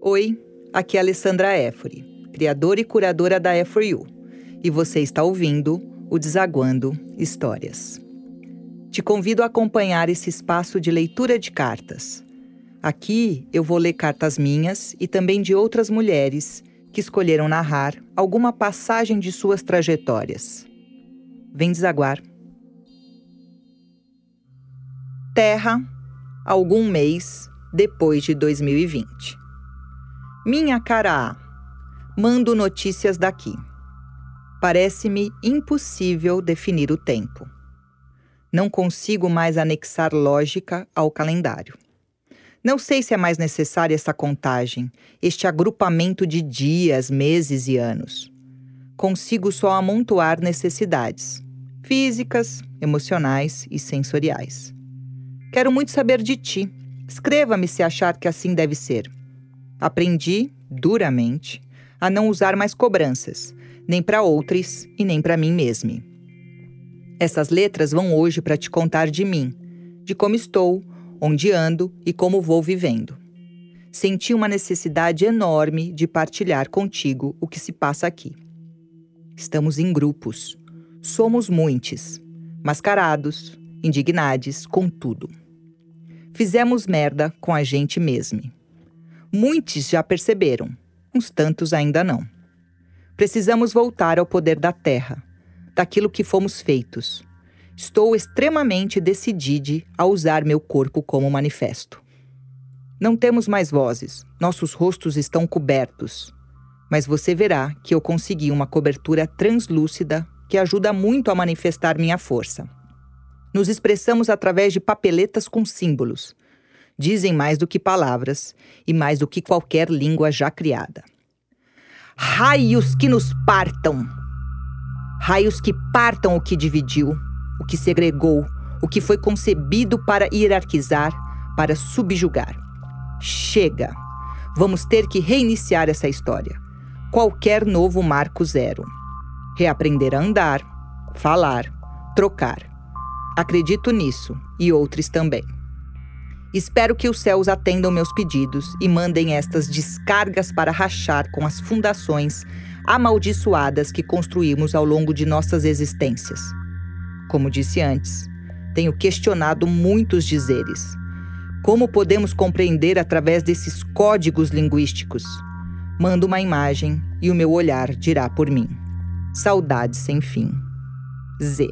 Oi, aqui é Alessandra Éfori, criadora e curadora da E4U, e você está ouvindo o Desaguando Histórias. Te convido a acompanhar esse espaço de leitura de cartas. Aqui eu vou ler cartas minhas e também de outras mulheres que escolheram narrar alguma passagem de suas trajetórias. Vem desaguar. Terra, algum mês depois de 2020. Minha cara A. Mando notícias daqui. Parece-me impossível definir o tempo. Não consigo mais anexar lógica ao calendário. Não sei se é mais necessária essa contagem, este agrupamento de dias, meses e anos. Consigo só amontoar necessidades físicas, emocionais e sensoriais. Quero muito saber de ti. Escreva-me se achar que assim deve ser. Aprendi, duramente, a não usar mais cobranças, nem para outros e nem para mim mesma. Essas letras vão hoje para te contar de mim, de como estou, onde ando e como vou vivendo. Senti uma necessidade enorme de partilhar contigo o que se passa aqui. Estamos em grupos. Somos muitos, mascarados, indignados com tudo. Fizemos merda com a gente mesmo Muitos já perceberam, uns tantos ainda não. Precisamos voltar ao poder da terra, daquilo que fomos feitos. Estou extremamente decidida a usar meu corpo como manifesto. Não temos mais vozes, nossos rostos estão cobertos. Mas você verá que eu consegui uma cobertura translúcida que ajuda muito a manifestar minha força. Nos expressamos através de papeletas com símbolos, dizem mais do que palavras e mais do que qualquer língua já criada. Raios que nos partam! Raios que partam o que dividiu, o que segregou, o que foi concebido para hierarquizar, para subjugar. Chega! Vamos ter que reiniciar essa história. Qualquer novo marco zero. Reaprender a andar, falar, trocar. Acredito nisso e outros também. Espero que os céus atendam meus pedidos e mandem estas descargas para rachar com as fundações amaldiçoadas que construímos ao longo de nossas existências. Como disse antes, tenho questionado muitos dizeres. Como podemos compreender através desses códigos linguísticos? Mando uma imagem e o meu olhar dirá por mim. Saudade sem fim. Z.